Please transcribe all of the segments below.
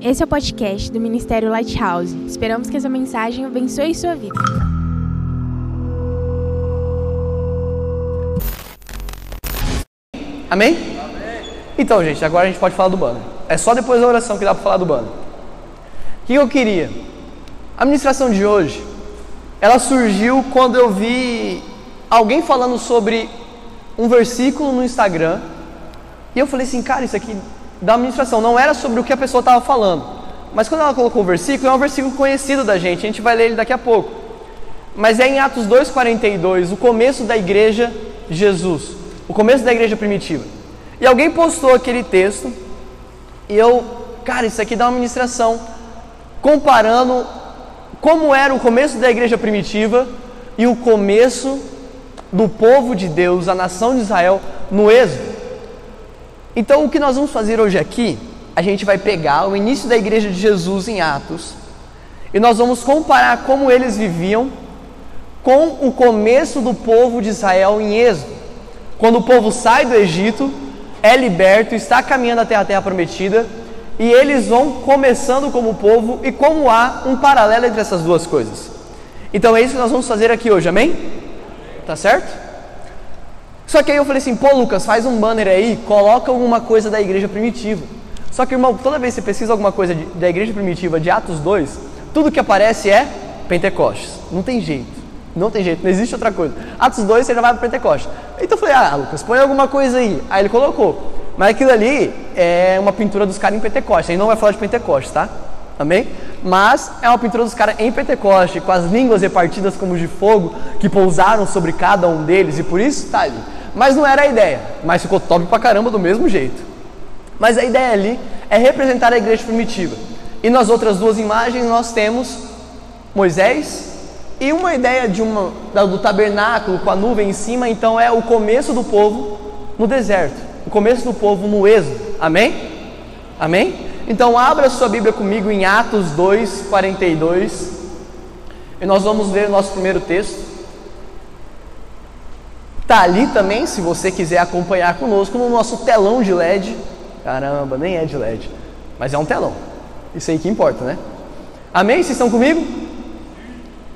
Esse é o podcast do Ministério Lighthouse. Esperamos que essa mensagem abençoe sua vida. Amém? Então, gente, agora a gente pode falar do banner. É só depois da oração que dá para falar do banner. O que eu queria? A ministração de hoje, ela surgiu quando eu vi alguém falando sobre um versículo no Instagram. E eu falei assim, cara, isso aqui da administração não era sobre o que a pessoa estava falando. Mas quando ela colocou o versículo, é um versículo conhecido da gente, a gente vai ler ele daqui a pouco. Mas é em Atos 2,42, o começo da igreja Jesus, o começo da igreja primitiva. E alguém postou aquele texto, e eu, cara, isso aqui dá uma ministração, comparando como era o começo da igreja primitiva e o começo do povo de Deus, a nação de Israel, no Êxodo. Então, o que nós vamos fazer hoje aqui, a gente vai pegar o início da igreja de Jesus em Atos e nós vamos comparar como eles viviam com o começo do povo de Israel em Êxodo. Quando o povo sai do Egito, é liberto, está caminhando até a terra prometida e eles vão começando como povo e como há um paralelo entre essas duas coisas. Então é isso que nós vamos fazer aqui hoje, amém? Tá certo? Só que aí eu falei assim, pô Lucas, faz um banner aí, coloca alguma coisa da igreja primitiva. Só que, irmão, toda vez que você pesquisa alguma coisa de, da igreja primitiva de Atos 2, tudo que aparece é Pentecostes. Não tem jeito. Não tem jeito, não existe outra coisa. Atos 2 você já vai para Pentecostes. Então eu falei, ah, Lucas, põe alguma coisa aí. Aí ele colocou. Mas aquilo ali é uma pintura dos caras em Pentecostes. Aí não vai falar de Pentecostes, tá? Amém? Mas é uma pintura dos caras em Pentecoste, com as línguas repartidas como de fogo, que pousaram sobre cada um deles, e por isso está ali. Mas não era a ideia, mas ficou top pra caramba do mesmo jeito. Mas a ideia ali é representar a igreja primitiva. E nas outras duas imagens nós temos Moisés e uma ideia de uma, do tabernáculo com a nuvem em cima, então é o começo do povo no deserto, o começo do povo no êxodo. Amém? Amém? Então abra sua Bíblia comigo em Atos 2, 42. E nós vamos ler o nosso primeiro texto. Está ali também, se você quiser acompanhar conosco, no nosso telão de LED. Caramba, nem é de LED, mas é um telão. Isso aí que importa, né? Amém? Vocês estão comigo?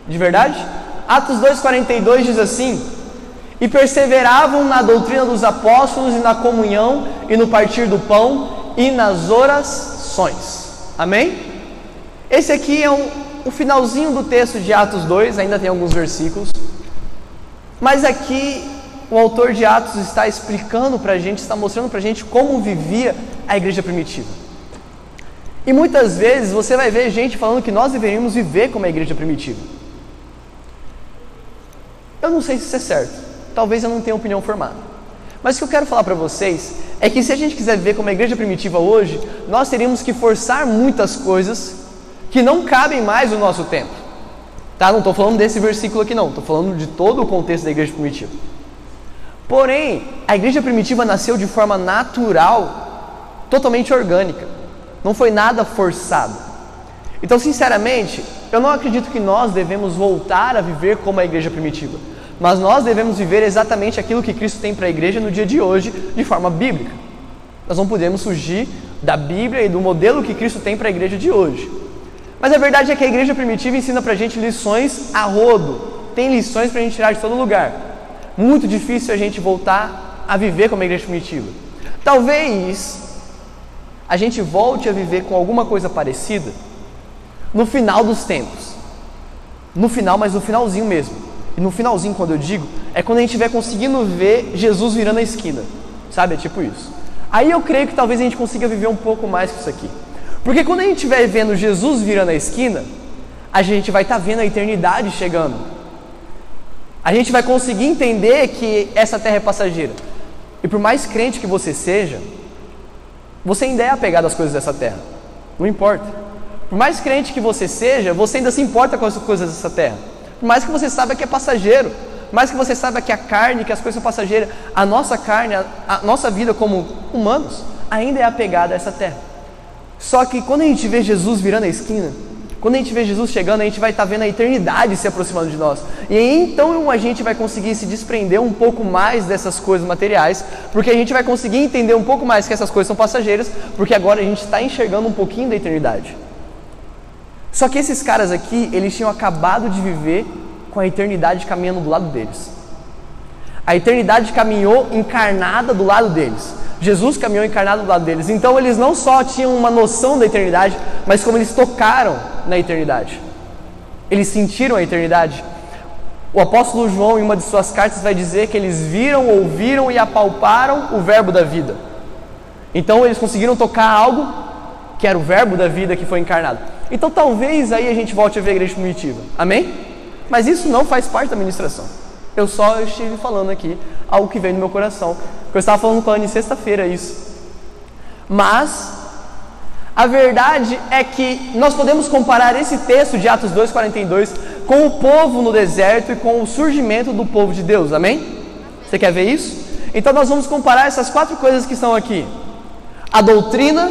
De verdade? Atos 2,42 diz assim: E perseveravam na doutrina dos apóstolos e na comunhão e no partir do pão e nas orações. Amém? Esse aqui é um, o finalzinho do texto de Atos 2, ainda tem alguns versículos. Mas aqui o autor de Atos está explicando para a gente, está mostrando para a gente como vivia a igreja primitiva. E muitas vezes você vai ver gente falando que nós deveríamos viver como a igreja primitiva. Eu não sei se isso é certo, talvez eu não tenha opinião formada. Mas o que eu quero falar para vocês é que se a gente quiser viver como a igreja primitiva hoje, nós teríamos que forçar muitas coisas que não cabem mais no nosso tempo. Tá? Não estou falando desse versículo aqui não, estou falando de todo o contexto da igreja primitiva. Porém, a igreja primitiva nasceu de forma natural, totalmente orgânica. Não foi nada forçado. Então, sinceramente, eu não acredito que nós devemos voltar a viver como a igreja primitiva. Mas nós devemos viver exatamente aquilo que Cristo tem para a igreja no dia de hoje, de forma bíblica. Nós não podemos fugir da Bíblia e do modelo que Cristo tem para a igreja de hoje. Mas a verdade é que a igreja primitiva ensina para a gente lições a rodo, tem lições para a gente tirar de todo lugar muito difícil a gente voltar a viver como a igreja primitiva. Talvez a gente volte a viver com alguma coisa parecida no final dos tempos. No final, mas no finalzinho mesmo. E no finalzinho, quando eu digo, é quando a gente estiver conseguindo ver Jesus virando a esquina. Sabe? É tipo isso. Aí eu creio que talvez a gente consiga viver um pouco mais que isso aqui. Porque quando a gente estiver vendo Jesus virando a esquina, a gente vai estar tá vendo a eternidade chegando a gente vai conseguir entender que essa terra é passageira. E por mais crente que você seja, você ainda é apegado às coisas dessa terra. Não importa. Por mais crente que você seja, você ainda se importa com as coisas dessa terra. Por mais que você saiba que é passageiro, por mais que você saiba que a carne, que as coisas são passageiras, a nossa carne, a, a nossa vida como humanos, ainda é apegada a essa terra. Só que quando a gente vê Jesus virando a esquina, Quando a gente vê Jesus chegando, a gente vai estar vendo a eternidade se aproximando de nós. E então a gente vai conseguir se desprender um pouco mais dessas coisas materiais, porque a gente vai conseguir entender um pouco mais que essas coisas são passageiras, porque agora a gente está enxergando um pouquinho da eternidade. Só que esses caras aqui, eles tinham acabado de viver com a eternidade caminhando do lado deles. A eternidade caminhou encarnada do lado deles. Jesus caminhou encarnado do lado deles. Então eles não só tinham uma noção da eternidade, mas como eles tocaram na eternidade. Eles sentiram a eternidade. O apóstolo João, em uma de suas cartas, vai dizer que eles viram, ouviram e apalparam o verbo da vida. Então eles conseguiram tocar algo que era o verbo da vida que foi encarnado. Então talvez aí a gente volte a ver a igreja primitiva. Amém? Mas isso não faz parte da ministração. Eu só estive falando aqui algo que veio no meu coração. Eu estava falando com a Anne sexta-feira isso. Mas a verdade é que nós podemos comparar esse texto de Atos 2:42 com o povo no deserto e com o surgimento do povo de Deus. Amém? Você quer ver isso? Então nós vamos comparar essas quatro coisas que estão aqui: a doutrina,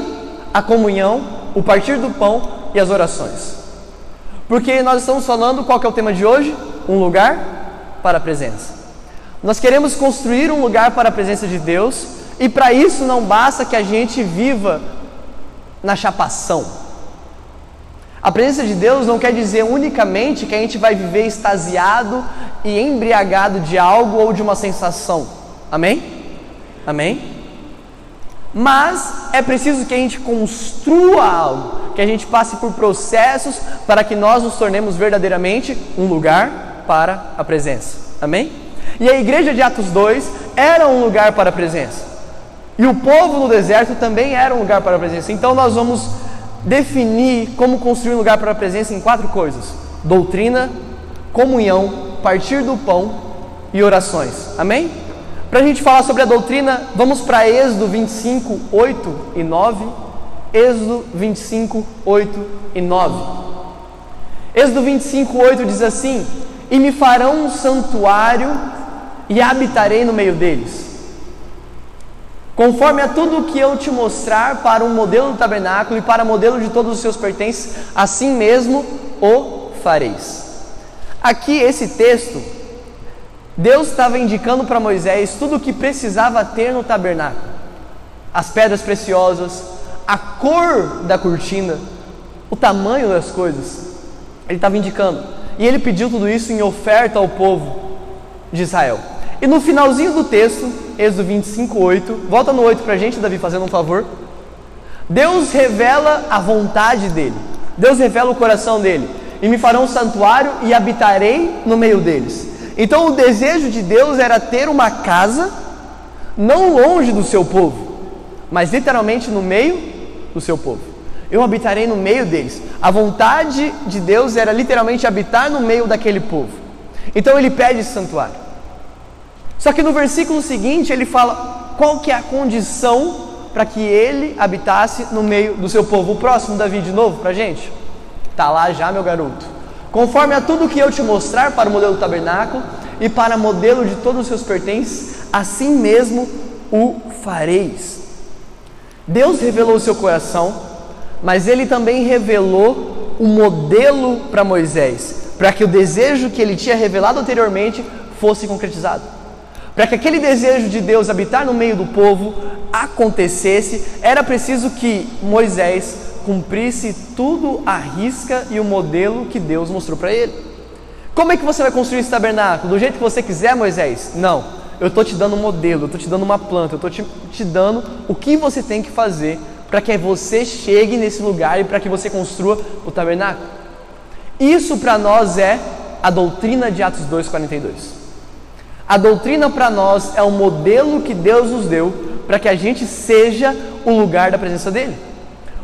a comunhão, o partir do pão e as orações. Porque nós estamos falando, qual é o tema de hoje? Um lugar para a presença. Nós queremos construir um lugar para a presença de Deus e para isso não basta que a gente viva na chapação. A presença de Deus não quer dizer unicamente que a gente vai viver extasiado e embriagado de algo ou de uma sensação. Amém? Amém? Mas é preciso que a gente construa algo, que a gente passe por processos para que nós nos tornemos verdadeiramente um lugar para a presença. Amém? E a igreja de Atos 2 era um lugar para a presença. E o povo no deserto também era um lugar para a presença. Então nós vamos definir como construir um lugar para a presença em quatro coisas: doutrina, comunhão, partir do pão e orações. Amém? Para a gente falar sobre a doutrina, vamos para Êxodo 25, 8 e 9. Êxodo 25, 8 e 9. Êxodo 25, 8 diz assim: e me farão um santuário e habitarei no meio deles. Conforme a tudo o que eu te mostrar para um modelo do tabernáculo e para modelo de todos os seus pertences, assim mesmo o fareis. Aqui esse texto, Deus estava indicando para Moisés tudo o que precisava ter no tabernáculo: as pedras preciosas, a cor da cortina, o tamanho das coisas. Ele estava indicando. E ele pediu tudo isso em oferta ao povo de Israel. E no finalzinho do texto, Êxodo 25, 8, volta no 8 para a gente, Davi, fazendo um favor. Deus revela a vontade dele, Deus revela o coração dele. E me farão um santuário e habitarei no meio deles. Então o desejo de Deus era ter uma casa, não longe do seu povo, mas literalmente no meio do seu povo eu habitarei no meio deles. A vontade de Deus era literalmente habitar no meio daquele povo. Então ele pede esse santuário. Só que no versículo seguinte ele fala qual que é a condição para que ele habitasse no meio do seu povo. O próximo, Davi, de novo, para a gente? Tá lá já, meu garoto. Conforme a tudo que eu te mostrar para o modelo do tabernáculo e para o modelo de todos os seus pertences, assim mesmo o fareis. Deus revelou o seu coração mas ele também revelou o modelo para Moisés, para que o desejo que ele tinha revelado anteriormente fosse concretizado. Para que aquele desejo de Deus habitar no meio do povo acontecesse, era preciso que Moisés cumprisse tudo a risca e o modelo que Deus mostrou para ele. Como é que você vai construir esse tabernáculo? Do jeito que você quiser, Moisés? Não. Eu estou te dando um modelo, eu estou te dando uma planta, eu estou te, te dando o que você tem que fazer para que você chegue nesse lugar e para que você construa o tabernáculo. Isso para nós é a doutrina de Atos 2:42. A doutrina para nós é o modelo que Deus nos deu para que a gente seja o lugar da presença dele.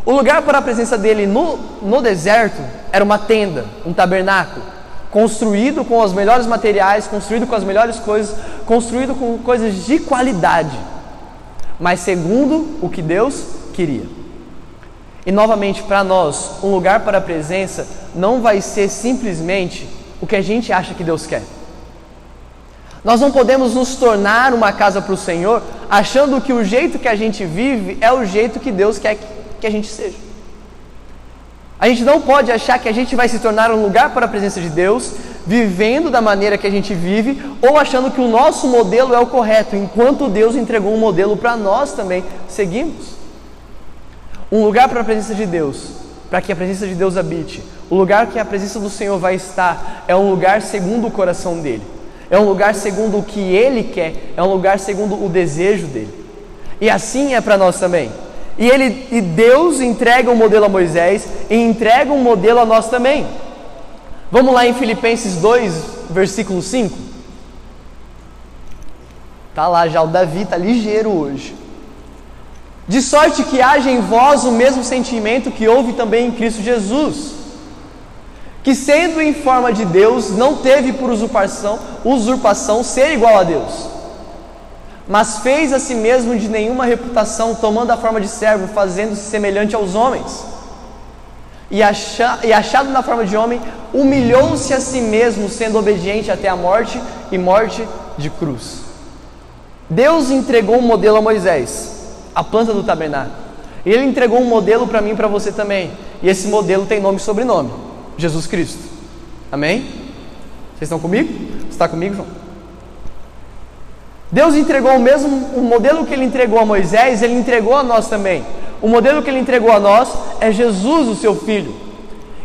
O lugar para a presença dele no, no deserto era uma tenda, um tabernáculo, construído com os melhores materiais, construído com as melhores coisas, construído com coisas de qualidade, mas segundo o que Deus queria. E novamente, para nós, um lugar para a presença não vai ser simplesmente o que a gente acha que Deus quer. Nós não podemos nos tornar uma casa para o Senhor achando que o jeito que a gente vive é o jeito que Deus quer que a gente seja. A gente não pode achar que a gente vai se tornar um lugar para a presença de Deus, vivendo da maneira que a gente vive, ou achando que o nosso modelo é o correto, enquanto Deus entregou um modelo para nós também seguimos. Um lugar para a presença de Deus, para que a presença de Deus habite, o lugar que a presença do Senhor vai estar, é um lugar segundo o coração dele, é um lugar segundo o que ele quer, é um lugar segundo o desejo dele. E assim é para nós também. E, ele, e Deus entrega um modelo a Moisés e entrega um modelo a nós também. Vamos lá em Filipenses 2, versículo 5. Tá lá já, o Davi tá ligeiro hoje. De sorte que haja em vós o mesmo sentimento que houve também em Cristo Jesus, que sendo em forma de Deus, não teve por usurpação, usurpação ser igual a Deus mas fez a si mesmo de nenhuma reputação, tomando a forma de servo, fazendo-se semelhante aos homens. E, e achado na forma de homem, humilhou-se a si mesmo, sendo obediente até a morte e morte de cruz. Deus entregou um modelo a Moisés, a planta do tabernáculo. E ele entregou um modelo para mim e para você também. E esse modelo tem nome e sobrenome: Jesus Cristo. Amém? Vocês estão comigo? Você está comigo, João? Deus entregou o mesmo o modelo que ele entregou a Moisés, ele entregou a nós também. O modelo que ele entregou a nós é Jesus, o seu filho.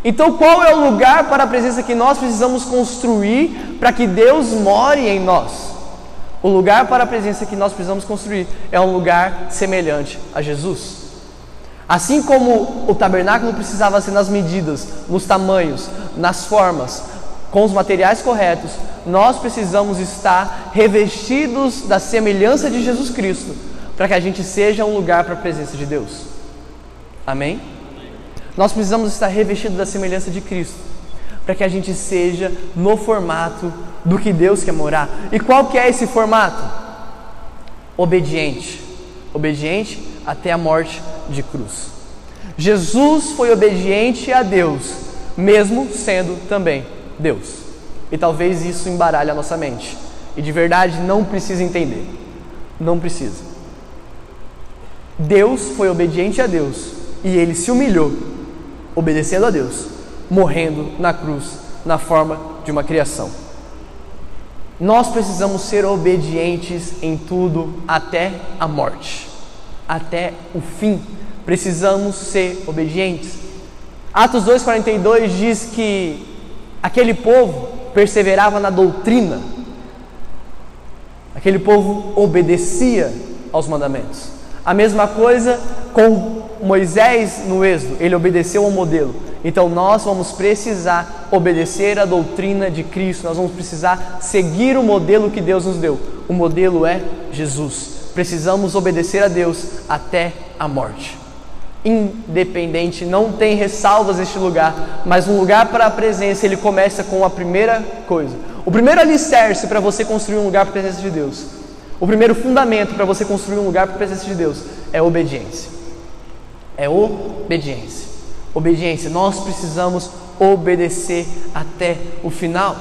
Então, qual é o lugar para a presença que nós precisamos construir para que Deus more em nós? O lugar para a presença que nós precisamos construir é um lugar semelhante a Jesus. Assim como o tabernáculo precisava ser nas medidas, nos tamanhos, nas formas, com os materiais corretos, nós precisamos estar revestidos da semelhança de Jesus Cristo, para que a gente seja um lugar para a presença de Deus. Amém? Nós precisamos estar revestidos da semelhança de Cristo, para que a gente seja no formato do que Deus quer morar. E qual que é esse formato? Obediente. Obediente até a morte de cruz. Jesus foi obediente a Deus, mesmo sendo também Deus. E talvez isso embaralhe a nossa mente. E de verdade não precisa entender. Não precisa. Deus foi obediente a Deus e ele se humilhou, obedecendo a Deus, morrendo na cruz, na forma de uma criação. Nós precisamos ser obedientes em tudo até a morte, até o fim. Precisamos ser obedientes. Atos 2,42 diz que aquele povo perseverava na doutrina. Aquele povo obedecia aos mandamentos. A mesma coisa com Moisés no Êxodo, ele obedeceu ao modelo. Então nós vamos precisar obedecer à doutrina de Cristo, nós vamos precisar seguir o modelo que Deus nos deu. O modelo é Jesus. Precisamos obedecer a Deus até a morte independente, não tem ressalvas neste lugar, mas um lugar para a presença, ele começa com a primeira coisa. O primeiro alicerce para você construir um lugar para a presença de Deus, o primeiro fundamento para você construir um lugar para a presença de Deus é obediência. É obediência. Obediência. Nós precisamos obedecer até o final.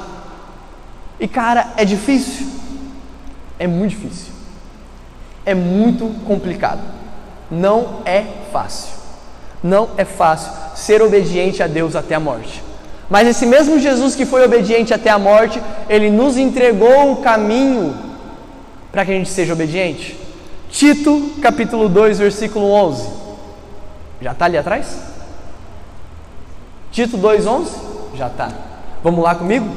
E cara, é difícil. É muito difícil. É muito complicado. Não é fácil. Não é fácil ser obediente a Deus até a morte. Mas esse mesmo Jesus que foi obediente até a morte, ele nos entregou o caminho para que a gente seja obediente. Tito, capítulo 2, versículo 11. Já está ali atrás? Tito 2,11? Já está. Vamos lá comigo?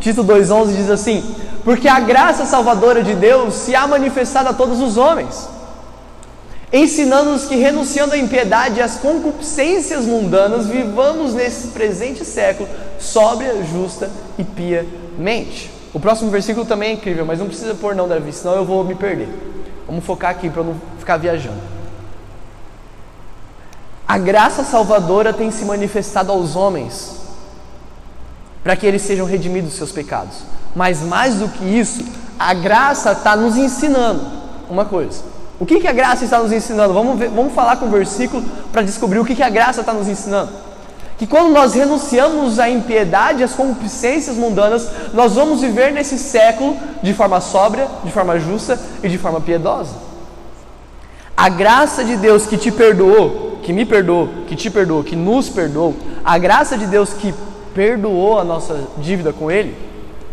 Tito 2,11 diz assim: Porque a graça salvadora de Deus se há manifestado a todos os homens ensinando-nos que, renunciando à impiedade e às concupiscências mundanas, vivamos nesse presente século sóbria, justa e piamente. O próximo versículo também é incrível, mas não precisa pôr não, Davi, senão eu vou me perder. Vamos focar aqui para não ficar viajando. A graça salvadora tem se manifestado aos homens para que eles sejam redimidos dos seus pecados. Mas mais do que isso, a graça está nos ensinando uma coisa o que, que a graça está nos ensinando? Vamos, ver, vamos falar com o versículo para descobrir o que, que a graça está nos ensinando. Que quando nós renunciamos à impiedade, às concupiscências mundanas, nós vamos viver nesse século de forma sóbria, de forma justa e de forma piedosa. A graça de Deus que te perdoou, que me perdoou, que te perdoou, que nos perdoou, a graça de Deus que perdoou a nossa dívida com Ele,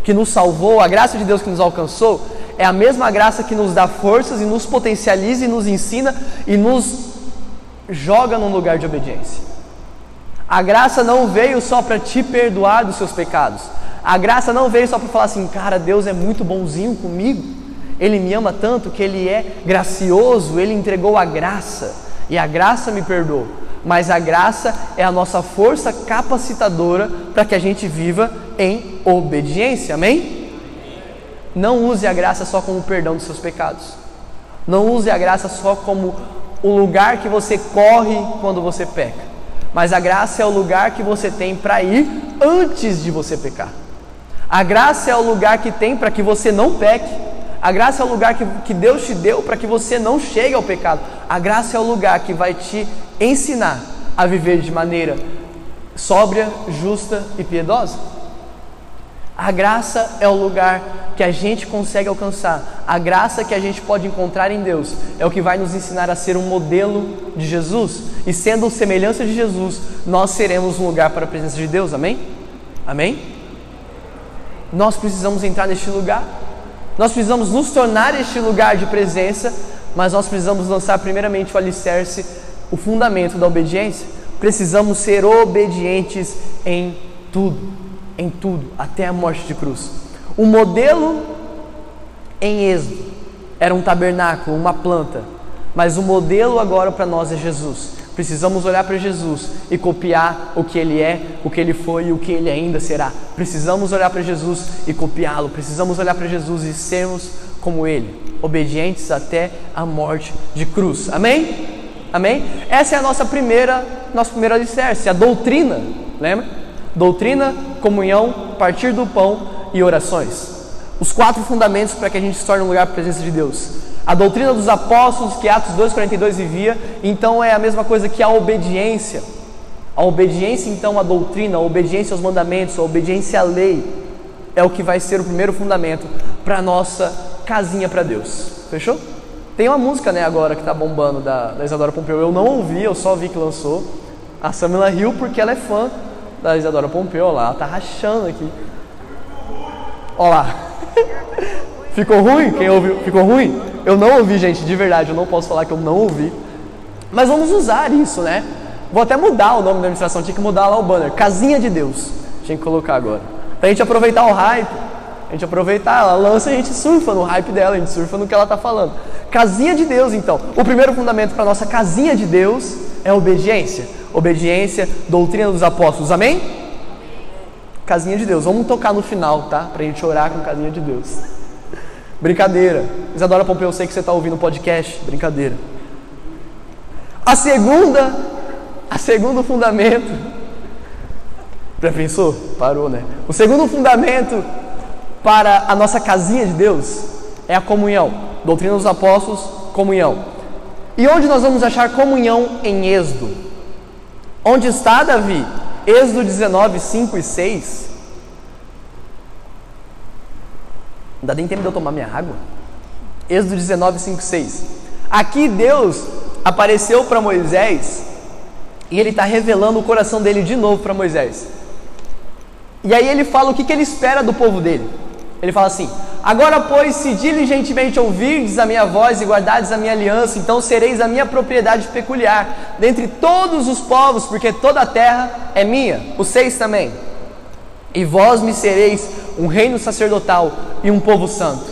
que nos salvou, a graça de Deus que nos alcançou, é a mesma graça que nos dá forças e nos potencializa e nos ensina e nos joga num lugar de obediência. A graça não veio só para te perdoar dos seus pecados. A graça não veio só para falar assim, cara, Deus é muito bonzinho comigo. Ele me ama tanto que ele é gracioso, ele entregou a graça e a graça me perdoou. Mas a graça é a nossa força capacitadora para que a gente viva em obediência. Amém? Não use a graça só como perdão dos seus pecados. Não use a graça só como o lugar que você corre quando você peca. Mas a graça é o lugar que você tem para ir antes de você pecar. A graça é o lugar que tem para que você não peque. A graça é o lugar que, que Deus te deu para que você não chegue ao pecado. A graça é o lugar que vai te ensinar a viver de maneira sóbria, justa e piedosa. A graça é o lugar que a gente consegue alcançar. A graça que a gente pode encontrar em Deus é o que vai nos ensinar a ser um modelo de Jesus. E sendo semelhança de Jesus, nós seremos um lugar para a presença de Deus. Amém? Amém? Nós precisamos entrar neste lugar. Nós precisamos nos tornar este lugar de presença, mas nós precisamos lançar primeiramente o alicerce, o fundamento da obediência. Precisamos ser obedientes em tudo em tudo, até a morte de cruz. O modelo em Êxodo era um tabernáculo, uma planta, mas o modelo agora para nós é Jesus. Precisamos olhar para Jesus e copiar o que ele é, o que ele foi e o que ele ainda será. Precisamos olhar para Jesus e copiá-lo. Precisamos olhar para Jesus e sermos como ele, obedientes até a morte de cruz. Amém? Amém? Essa é a nossa primeira, nosso primeiro alicerce, a doutrina. Lembra? doutrina, comunhão, partir do pão e orações. Os quatro fundamentos para que a gente se torne um lugar para a presença de Deus. A doutrina dos apóstolos, que Atos 2,42 vivia, então é a mesma coisa que a obediência. A obediência, então, à doutrina, a obediência aos mandamentos, a obediência à lei, é o que vai ser o primeiro fundamento para a nossa casinha para Deus. Fechou? Tem uma música, né, agora que está bombando da, da Isadora Pompeu. Eu não ouvi, eu só vi que lançou. A Samila riu porque ela é fã da Isadora Pompeu, lá, ela tá rachando aqui. Olha lá. Ficou ruim? Quem ouviu? Ficou ruim? Eu não ouvi, gente, de verdade, eu não posso falar que eu não ouvi. Mas vamos usar isso, né? Vou até mudar o nome da administração, tinha que mudar lá o banner. Casinha de Deus. Tinha que colocar agora. Pra gente aproveitar o hype. A gente aproveitar, ela lança e a gente surfa no hype dela, a gente surfa no que ela está falando. Casinha de Deus, então. O primeiro fundamento para nossa casinha de Deus é obediência obediência, doutrina dos apóstolos. Amém? Casinha de Deus. Vamos tocar no final, tá? Para a gente orar com casinha de Deus. Brincadeira. Isadora Pompeu, eu sei que você está ouvindo o podcast. Brincadeira. A segunda, a segundo fundamento. Já pensou? Parou, né? O segundo fundamento para a nossa casinha de Deus é a comunhão. Doutrina dos apóstolos, comunhão. E onde nós vamos achar comunhão em Êxodo? Onde está Davi? Êxodo 19, 5 e 6. Não dá nem tempo de eu tomar minha água. Êxodo 19, 5 e 6. Aqui Deus apareceu para Moisés e ele está revelando o coração dele de novo para Moisés. E aí ele fala o que, que ele espera do povo dele. Ele fala assim: Agora, pois, se diligentemente ouvirdes a minha voz e guardardes a minha aliança, então sereis a minha propriedade peculiar, dentre todos os povos, porque toda a terra é minha. O seis também. E vós me sereis um reino sacerdotal e um povo santo.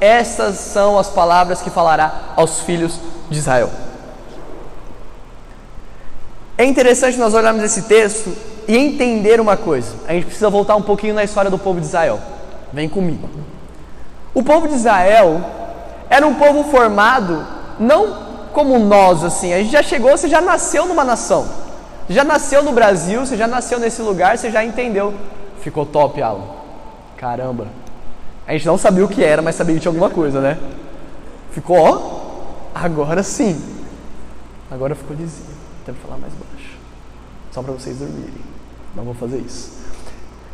Estas são as palavras que falará aos filhos de Israel. É interessante nós olharmos esse texto e entender uma coisa. A gente precisa voltar um pouquinho na história do povo de Israel. Vem comigo. O povo de Israel era um povo formado não como nós assim. A gente já chegou, você já nasceu numa nação. Já nasceu no Brasil, você já nasceu nesse lugar, você já entendeu. Ficou top, Alan. Caramba. A gente não sabia o que era, mas sabia que tinha alguma coisa, né? Ficou, ó. Agora sim. Agora ficou lisinho. Tem que falar mais baixo. Só para vocês dormirem. Não vou fazer isso.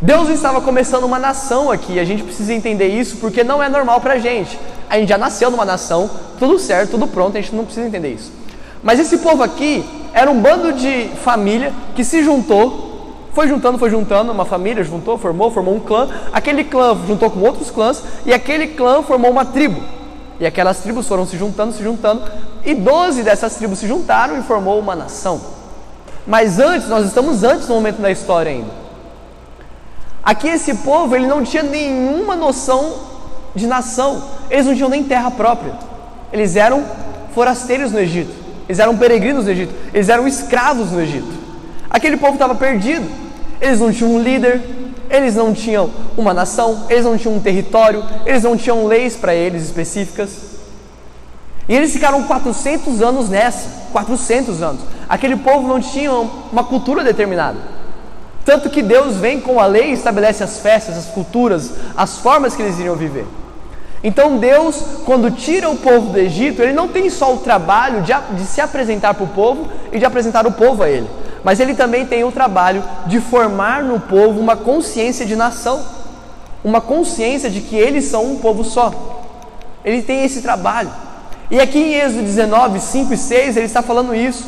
Deus estava começando uma nação aqui, a gente precisa entender isso porque não é normal para a gente. A gente já nasceu numa nação, tudo certo, tudo pronto, a gente não precisa entender isso. Mas esse povo aqui era um bando de família que se juntou, foi juntando, foi juntando, uma família juntou, formou, formou um clã. Aquele clã juntou com outros clãs e aquele clã formou uma tribo. E aquelas tribos foram se juntando, se juntando, e doze dessas tribos se juntaram e formou uma nação. Mas antes, nós estamos antes do momento da história ainda. Aqui esse povo, ele não tinha nenhuma noção de nação. Eles não tinham nem terra própria. Eles eram forasteiros no Egito. Eles eram peregrinos no Egito. Eles eram escravos no Egito. Aquele povo estava perdido. Eles não tinham um líder, eles não tinham uma nação, eles não tinham um território, eles não tinham leis para eles específicas. E eles ficaram 400 anos nessa, 400 anos. Aquele povo não tinha uma cultura determinada. Tanto que Deus vem com a lei e estabelece as festas, as culturas, as formas que eles iriam viver. Então Deus, quando tira o povo do Egito, Ele não tem só o trabalho de, de se apresentar para o povo e de apresentar o povo a Ele, mas Ele também tem o trabalho de formar no povo uma consciência de nação, uma consciência de que eles são um povo só. Ele tem esse trabalho. E aqui em Êxodo 19, 5 e 6, ele está falando isso.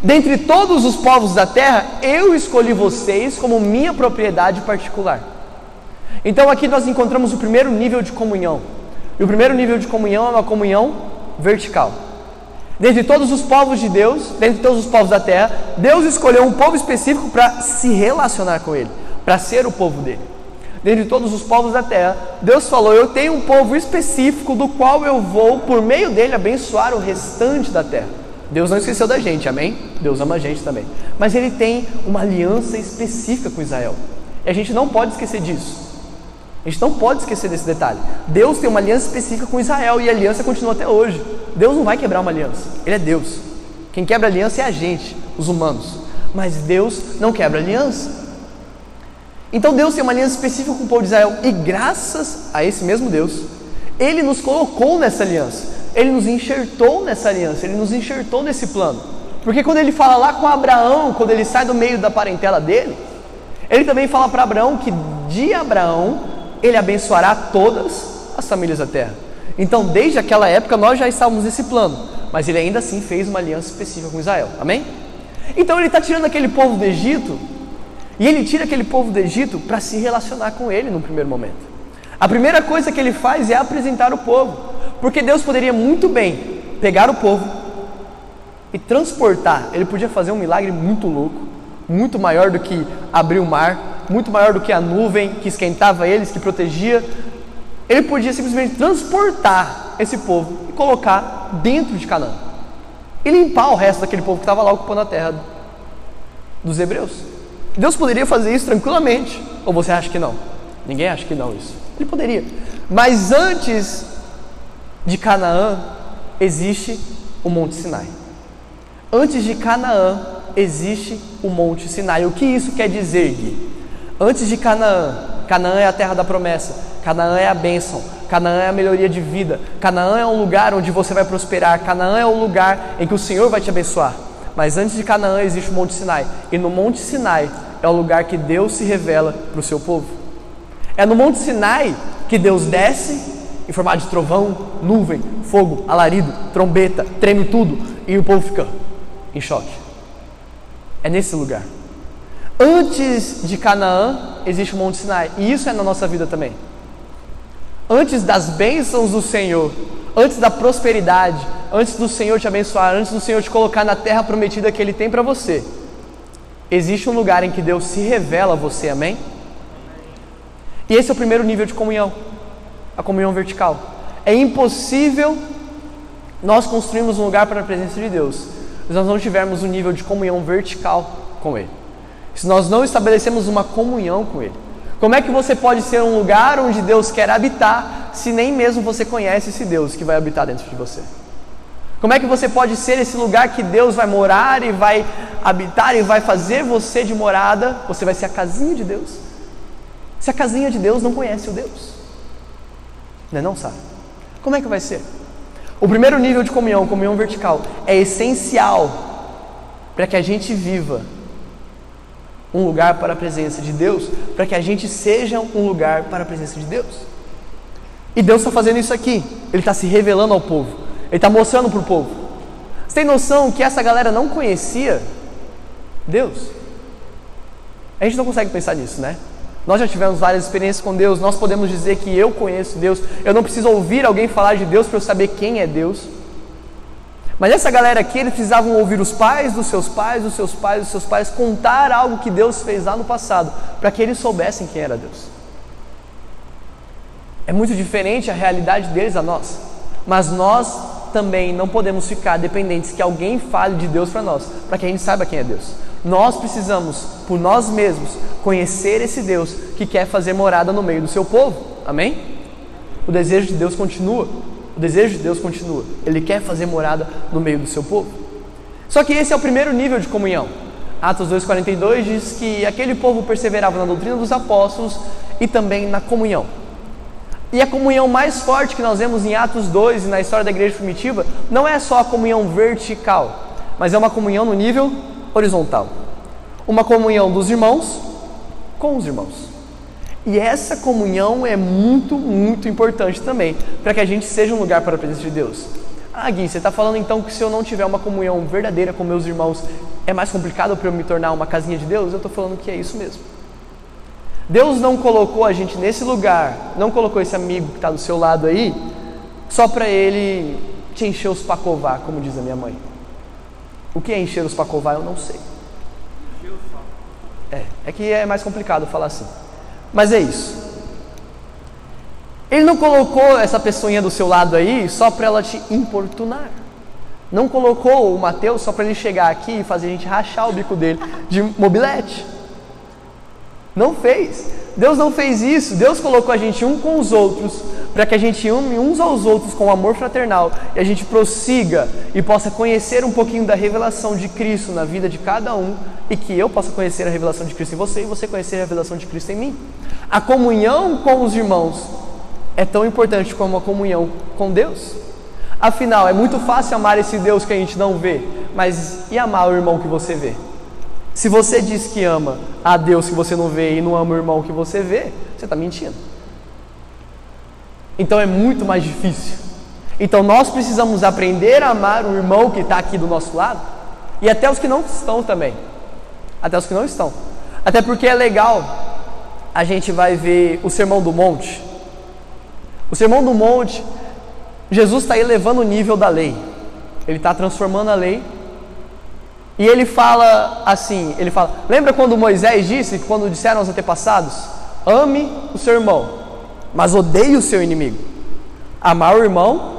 Dentre todos os povos da terra, eu escolhi vocês como minha propriedade particular. Então aqui nós encontramos o primeiro nível de comunhão. E o primeiro nível de comunhão é uma comunhão vertical. Dentre todos os povos de Deus, dentre todos os povos da terra, Deus escolheu um povo específico para se relacionar com ele, para ser o povo dele. Dentre todos os povos da terra, Deus falou: Eu tenho um povo específico do qual eu vou, por meio dele, abençoar o restante da terra. Deus não esqueceu da gente, amém? Deus ama a gente também. Mas ele tem uma aliança específica com Israel. E a gente não pode esquecer disso. A gente não pode esquecer desse detalhe. Deus tem uma aliança específica com Israel e a aliança continua até hoje. Deus não vai quebrar uma aliança, Ele é Deus. Quem quebra aliança é a gente, os humanos. Mas Deus não quebra aliança. Então Deus tem uma aliança específica com o povo de Israel e graças a esse mesmo Deus, Ele nos colocou nessa aliança. Ele nos enxertou nessa aliança, Ele nos enxertou nesse plano. Porque quando Ele fala lá com Abraão, quando Ele sai do meio da parentela dele, Ele também fala para Abraão que de Abraão ele abençoará todas as famílias da terra. Então, desde aquela época, nós já estávamos nesse plano, mas ele ainda assim fez uma aliança específica com Israel. Amém? Então, ele está tirando aquele povo do Egito, e ele tira aquele povo do Egito para se relacionar com ele no primeiro momento. A primeira coisa que ele faz é apresentar o povo, porque Deus poderia muito bem pegar o povo e transportar. Ele podia fazer um milagre muito louco, muito maior do que abrir o mar, muito maior do que a nuvem que esquentava eles, que protegia. Ele podia simplesmente transportar esse povo e colocar dentro de Canaã e limpar o resto daquele povo que estava lá ocupando a terra dos hebreus. Deus poderia fazer isso tranquilamente, ou você acha que não? Ninguém acha que não isso. Ele poderia. Mas antes de Canaã existe o Monte Sinai. Antes de Canaã existe o Monte Sinai. O que isso quer dizer, Gui? Antes de Canaã, Canaã é a terra da promessa, Canaã é a bênção, Canaã é a melhoria de vida, Canaã é um lugar onde você vai prosperar, Canaã é um lugar em que o Senhor vai te abençoar. Mas antes de Canaã existe o Monte Sinai, e no Monte Sinai é o lugar que Deus se revela para o seu povo. É no Monte Sinai que Deus desce em formato de trovão, nuvem, fogo, alarido, trombeta, treme tudo, e o povo fica em choque. É nesse lugar. Antes de Canaã existe o Monte Sinai, e isso é na nossa vida também. Antes das bênçãos do Senhor, antes da prosperidade, antes do Senhor te abençoar, antes do Senhor te colocar na terra prometida que Ele tem para você, existe um lugar em que Deus se revela a você, amém? E esse é o primeiro nível de comunhão, a comunhão vertical. É impossível nós construirmos um lugar para a presença de Deus se nós não tivermos um nível de comunhão vertical com Ele se nós não estabelecemos uma comunhão com Ele? Como é que você pode ser um lugar onde Deus quer habitar se nem mesmo você conhece esse Deus que vai habitar dentro de você? Como é que você pode ser esse lugar que Deus vai morar e vai habitar e vai fazer você de morada? Você vai ser a casinha de Deus? Se a casinha de Deus não conhece o Deus, não, é não sabe? Como é que vai ser? O primeiro nível de comunhão, comunhão vertical, é essencial para que a gente viva um lugar para a presença de Deus, para que a gente seja um lugar para a presença de Deus. E Deus está fazendo isso aqui, Ele está se revelando ao povo, Ele está mostrando para o povo. Você tem noção que essa galera não conhecia Deus? A gente não consegue pensar nisso, né? Nós já tivemos várias experiências com Deus, nós podemos dizer que eu conheço Deus, eu não preciso ouvir alguém falar de Deus para eu saber quem é Deus. Mas essa galera aqui, eles precisavam ouvir os pais dos seus pais, dos seus pais, dos seus pais, contar algo que Deus fez lá no passado, para que eles soubessem quem era Deus. É muito diferente a realidade deles a nós, mas nós também não podemos ficar dependentes que alguém fale de Deus para nós, para que a gente saiba quem é Deus. Nós precisamos, por nós mesmos, conhecer esse Deus que quer fazer morada no meio do seu povo. Amém? O desejo de Deus continua. O desejo de Deus continua. Ele quer fazer morada no meio do seu povo. Só que esse é o primeiro nível de comunhão. Atos 2,42 diz que aquele povo perseverava na doutrina dos apóstolos e também na comunhão. E a comunhão mais forte que nós vemos em Atos 2 e na história da igreja primitiva não é só a comunhão vertical, mas é uma comunhão no nível horizontal. Uma comunhão dos irmãos com os irmãos. E essa comunhão é muito, muito importante também, para que a gente seja um lugar para a presença de Deus. Ah, Gui, você está falando então que se eu não tiver uma comunhão verdadeira com meus irmãos, é mais complicado para eu me tornar uma casinha de Deus? Eu estou falando que é isso mesmo. Deus não colocou a gente nesse lugar, não colocou esse amigo que está do seu lado aí, só para ele te encher os pacová, como diz a minha mãe. O que é encher os pacová eu não sei. É, é que é mais complicado falar assim. Mas é isso. Ele não colocou essa pessoinha do seu lado aí só para ela te importunar. Não colocou o Mateus só para ele chegar aqui e fazer a gente rachar o bico dele de mobilete. Não fez. Deus não fez isso. Deus colocou a gente um com os outros para que a gente ame uns aos outros com amor fraternal e a gente prossiga e possa conhecer um pouquinho da revelação de Cristo na vida de cada um e que eu possa conhecer a revelação de Cristo em você e você conhecer a revelação de Cristo em mim. A comunhão com os irmãos é tão importante como a comunhão com Deus. Afinal, é muito fácil amar esse Deus que a gente não vê, mas e amar o irmão que você vê? Se você diz que ama a Deus que você não vê e não ama o irmão que você vê, você está mentindo. Então é muito mais difícil. Então nós precisamos aprender a amar o irmão que está aqui do nosso lado e até os que não estão também. Até os que não estão. Até porque é legal, a gente vai ver o Sermão do Monte. O Sermão do Monte, Jesus está elevando o nível da lei. Ele está transformando a lei. E ele fala assim: ele fala, lembra quando Moisés disse, quando disseram aos antepassados, ame o seu irmão, mas odeie o seu inimigo. Amar o irmão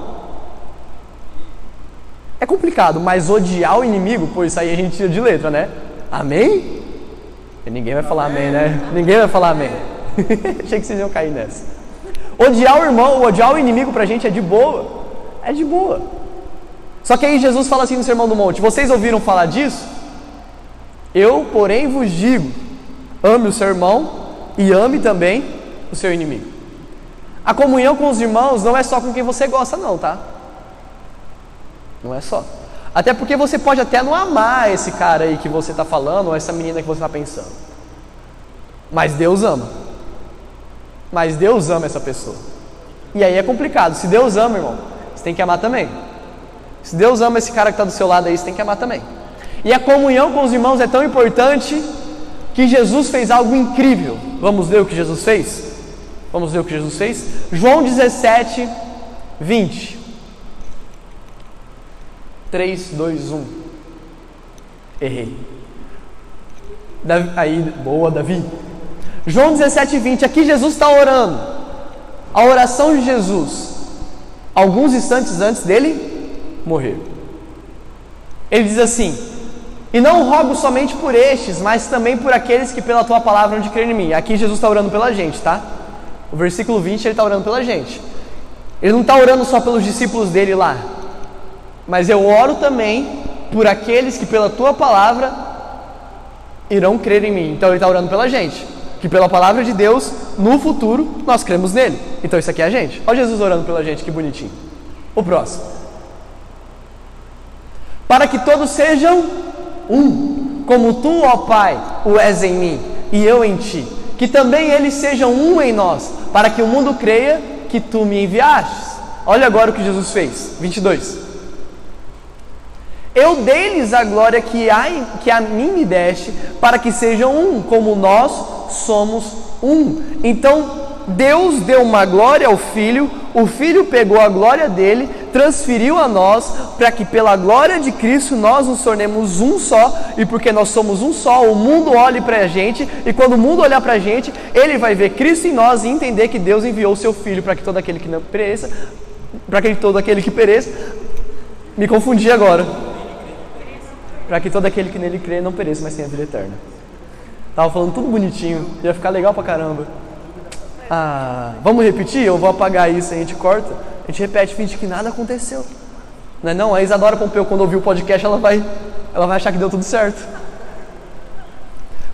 é complicado, mas odiar o inimigo, pois isso aí a gente tira de letra, né? Amém? E ninguém vai falar amém, né? Ninguém vai falar amém. Achei que vocês iam cair nessa. Odiar o irmão, odiar o inimigo pra gente é de boa. É de boa. Só que aí Jesus fala assim no Sermão do Monte: Vocês ouviram falar disso? Eu, porém, vos digo: ame o seu irmão e ame também o seu inimigo. A comunhão com os irmãos não é só com quem você gosta, não, tá? Não é só. Até porque você pode até não amar esse cara aí que você está falando, ou essa menina que você está pensando. Mas Deus ama. Mas Deus ama essa pessoa. E aí é complicado. Se Deus ama, irmão, você tem que amar também. Se Deus ama esse cara que está do seu lado aí, você tem que amar também. E a comunhão com os irmãos é tão importante que Jesus fez algo incrível. Vamos ler o que Jesus fez? Vamos ver o que Jesus fez? João 17, 20. 3, 2, 1. Errei. Davi, aí, boa, Davi. João 17, 20. Aqui Jesus está orando. A oração de Jesus, alguns instantes antes dele morrer. Ele diz assim: E não rogo somente por estes, mas também por aqueles que pela tua palavra hão de crer em mim. Aqui Jesus está orando pela gente, tá? O versículo 20 ele está orando pela gente. Ele não está orando só pelos discípulos dele lá, mas eu oro também por aqueles que pela tua palavra irão crer em mim. Então ele está orando pela gente, que pela palavra de Deus, no futuro, nós cremos nele. Então isso aqui é a gente. Olha Jesus orando pela gente, que bonitinho. O próximo. Para que todos sejam um, como tu, ó Pai, o és em mim e eu em ti. Que também eles sejam um em nós, para que o mundo creia que tu me enviastes. Olha agora o que Jesus fez. 22. Eu dei-lhes a glória que a, que a mim me deste, para que sejam um, como nós somos um. Então, Deus deu uma glória ao Filho, o Filho pegou a glória dele, transferiu a nós, para que pela glória de Cristo nós nos tornemos um só, e porque nós somos um só, o mundo olhe para a gente, e quando o mundo olhar para a gente, ele vai ver Cristo em nós e entender que Deus enviou o seu Filho para que todo aquele que não pereça, para que todo aquele que pereça, me confundi agora, para que todo aquele que nele crê não pereça, mas tenha vida eterna. Tava falando tudo bonitinho, ia ficar legal pra caramba. Ah, vamos repetir? Eu vou apagar isso, a gente corta. A gente repete, finge que nada aconteceu. Não é não? A Isadora Pompeu, quando ouvir o podcast, ela vai, ela vai achar que deu tudo certo.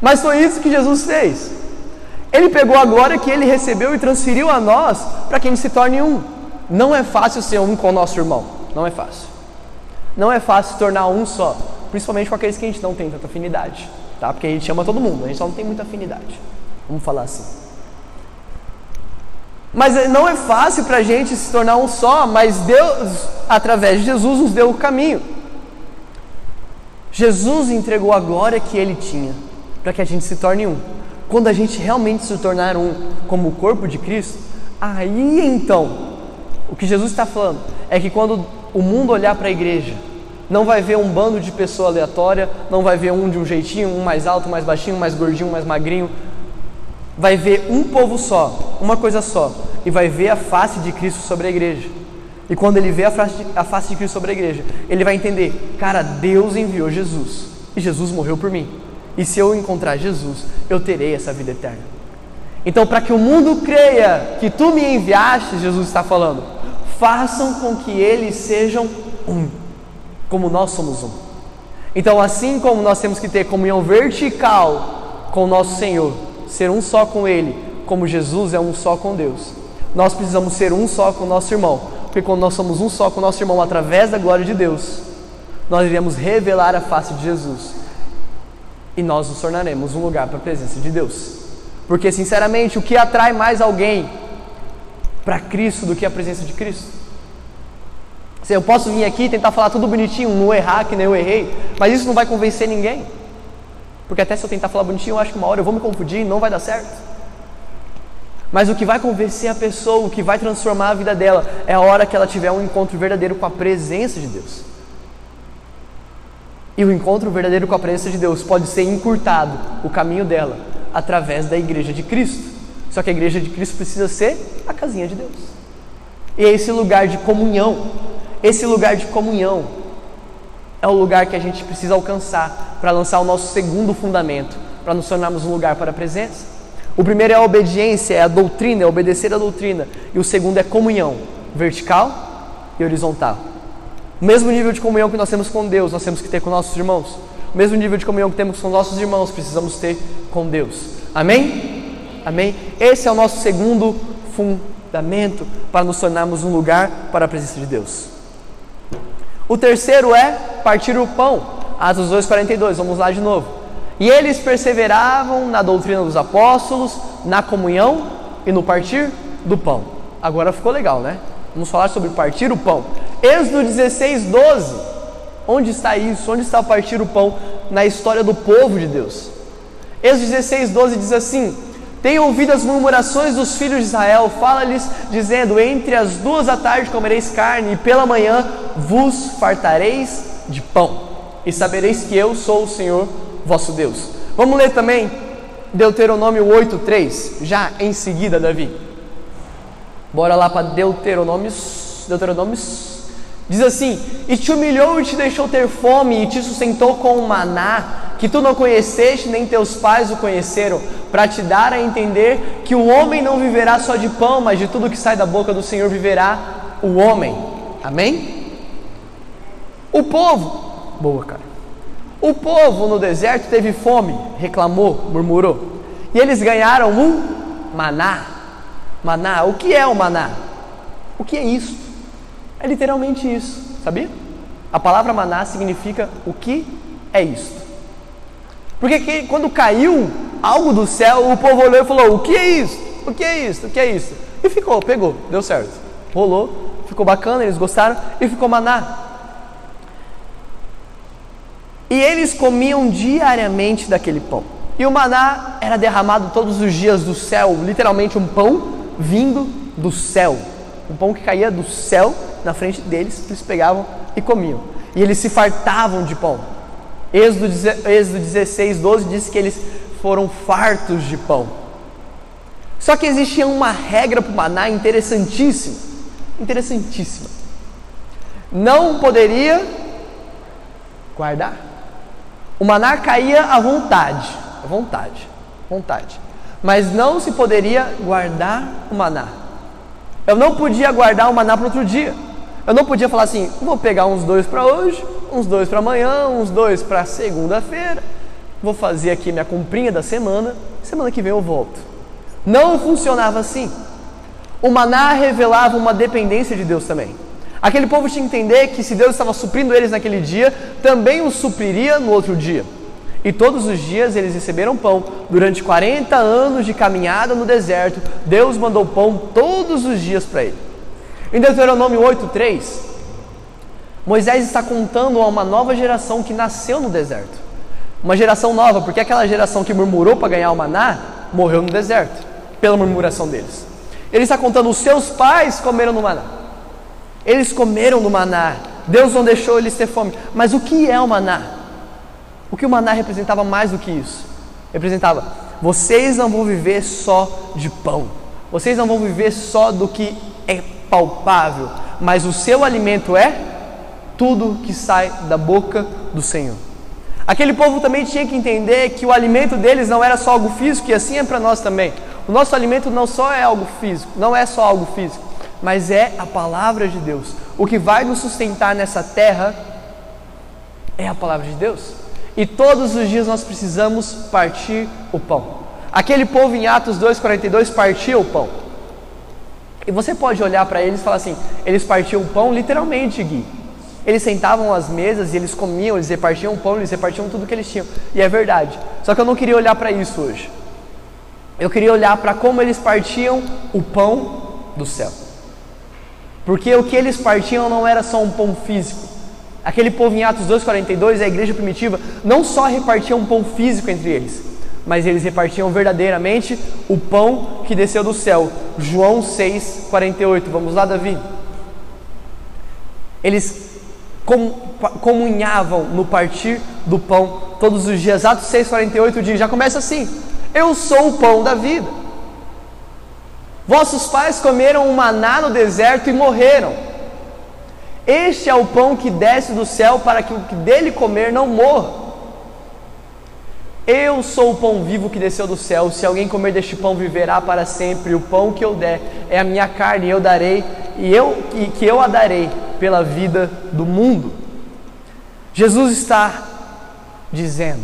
Mas foi isso que Jesus fez. Ele pegou a glória que ele recebeu e transferiu a nós para que a gente se torne um. Não é fácil ser um com o nosso irmão. Não é fácil. Não é fácil se tornar um só. Principalmente com aqueles que a gente não tem tanta afinidade. Tá? Porque a gente ama todo mundo, a gente só não tem muita afinidade. Vamos falar assim. Mas não é fácil para a gente se tornar um só, mas Deus, através de Jesus, nos deu o caminho. Jesus entregou a glória que ele tinha para que a gente se torne um. Quando a gente realmente se tornar um como o corpo de Cristo, aí então, o que Jesus está falando é que quando o mundo olhar para a igreja, não vai ver um bando de pessoa aleatória, não vai ver um de um jeitinho, um mais alto, mais baixinho, mais gordinho, mais magrinho, vai ver um povo só, uma coisa só, e vai ver a face de Cristo sobre a igreja. E quando ele vê a face, de, a face de Cristo sobre a igreja, ele vai entender: cara, Deus enviou Jesus, e Jesus morreu por mim. E se eu encontrar Jesus, eu terei essa vida eterna. Então, para que o mundo creia que tu me enviaste, Jesus está falando, façam com que eles sejam um, como nós somos um. Então, assim como nós temos que ter comunhão vertical com o nosso Senhor, ser um só com Ele, como Jesus é um só com Deus. Nós precisamos ser um só com o nosso irmão, porque quando nós somos um só com o nosso irmão através da glória de Deus, nós iremos revelar a face de Jesus e nós nos tornaremos um lugar para a presença de Deus. Porque, sinceramente, o que atrai mais alguém para Cristo do que a presença de Cristo? Eu posso vir aqui e tentar falar tudo bonitinho, não errar que nem eu errei, mas isso não vai convencer ninguém. Porque até se eu tentar falar bonitinho, eu acho que uma hora eu vou me confundir e não vai dar certo. Mas o que vai convencer a pessoa, o que vai transformar a vida dela, é a hora que ela tiver um encontro verdadeiro com a presença de Deus. E o encontro verdadeiro com a presença de Deus pode ser encurtado, o caminho dela, através da igreja de Cristo. Só que a igreja de Cristo precisa ser a casinha de Deus. E é esse lugar de comunhão, esse lugar de comunhão é o lugar que a gente precisa alcançar para lançar o nosso segundo fundamento, para nos tornarmos um lugar para a presença. O primeiro é a obediência, é a doutrina, é obedecer a doutrina. E o segundo é comunhão, vertical e horizontal. O mesmo nível de comunhão que nós temos com Deus, nós temos que ter com nossos irmãos. O mesmo nível de comunhão que temos com nossos irmãos, precisamos ter com Deus. Amém? Amém? Esse é o nosso segundo fundamento para nos tornarmos um lugar para a presença de Deus. O terceiro é partir o pão. Atos 2,42, vamos lá de novo. E eles perseveravam na doutrina dos apóstolos, na comunhão e no partir do pão. Agora ficou legal, né? Vamos falar sobre partir o pão. Êxodo 16, 12. Onde está isso? Onde está partir o pão na história do povo de Deus? Êxodo 16, 12 diz assim: tenho ouvido as murmurações dos filhos de Israel, fala-lhes, dizendo: Entre as duas da tarde comereis carne, e pela manhã vos fartareis de pão, e sabereis que eu sou o Senhor vosso Deus. Vamos ler também Deuteronômio 8,3, já em seguida, Davi. Bora lá para Deuteronômios, Deuteronômios. Diz assim: E te humilhou e te deixou ter fome, e te sustentou com maná que tu não conheceste, nem teus pais o conheceram, para te dar a entender que o homem não viverá só de pão, mas de tudo que sai da boca do Senhor viverá o homem. Amém? O povo, boa cara. O povo no deserto teve fome, reclamou, murmurou. E eles ganharam um maná. Maná, o que é o maná? O que é isso? É literalmente isso, sabia? A palavra maná significa o que é isto. Porque que, quando caiu algo do céu, o povo olhou e falou: O que é isso? O que é isso? O que é isso? E ficou, pegou, deu certo. Rolou, ficou bacana, eles gostaram e ficou maná. E eles comiam diariamente daquele pão. E o maná era derramado todos os dias do céu, literalmente um pão vindo do céu. Um pão que caía do céu na frente deles, eles pegavam e comiam. E eles se fartavam de pão. Êxodo, Êxodo 16, 12 diz que eles foram fartos de pão. Só que existia uma regra para o maná interessantíssima. Interessantíssima. Não poderia guardar. O maná caía à vontade, à vontade, vontade. Mas não se poderia guardar o maná. Eu não podia guardar o maná para outro dia. Eu não podia falar assim, vou pegar uns dois para hoje, uns dois para amanhã, uns dois para segunda-feira. Vou fazer aqui minha comprinha da semana, semana que vem eu volto. Não funcionava assim. O maná revelava uma dependência de Deus também. Aquele povo tinha que entender que se Deus estava suprindo eles naquele dia, também os supriria no outro dia. E todos os dias eles receberam pão. Durante 40 anos de caminhada no deserto, Deus mandou pão todos os dias para ele. Em Deuteronômio 8:3, Moisés está contando a uma nova geração que nasceu no deserto. Uma geração nova, porque aquela geração que murmurou para ganhar o maná morreu no deserto, pela murmuração deles. Ele está contando: os seus pais comeram no maná. Eles comeram no maná. Deus não deixou eles ter fome. Mas o que é o maná? O que o maná representava mais do que isso? Representava: vocês não vão viver só de pão. Vocês não vão viver só do que é palpável, mas o seu alimento é tudo que sai da boca do Senhor. Aquele povo também tinha que entender que o alimento deles não era só algo físico, e assim é para nós também. O nosso alimento não só é algo físico, não é só algo físico, mas é a palavra de Deus. O que vai nos sustentar nessa terra é a palavra de Deus. E todos os dias nós precisamos partir o pão. Aquele povo em Atos 2:42 partia o pão. E você pode olhar para eles e falar assim: eles partiam o pão literalmente, Gui. Eles sentavam às mesas e eles comiam, eles repartiam o pão, eles repartiam tudo que eles tinham. E é verdade. Só que eu não queria olhar para isso hoje. Eu queria olhar para como eles partiam o pão do céu. Porque o que eles partiam não era só um pão físico. Aquele povo em Atos 2,42, a igreja primitiva, não só repartia um pão físico entre eles, mas eles repartiam verdadeiramente o pão que desceu do céu. João 6,48. Vamos lá, Davi. Eles comunhavam no partir do pão todos os dias. Atos 6,48 diz, já começa assim: Eu sou o pão da vida. Vossos pais comeram o maná no deserto e morreram. Este é o pão que desce do céu para que o que dele comer não morra. Eu sou o pão vivo que desceu do céu. Se alguém comer deste pão, viverá para sempre. O pão que eu der é a minha carne, eu darei e eu e que eu a darei pela vida do mundo. Jesus está dizendo: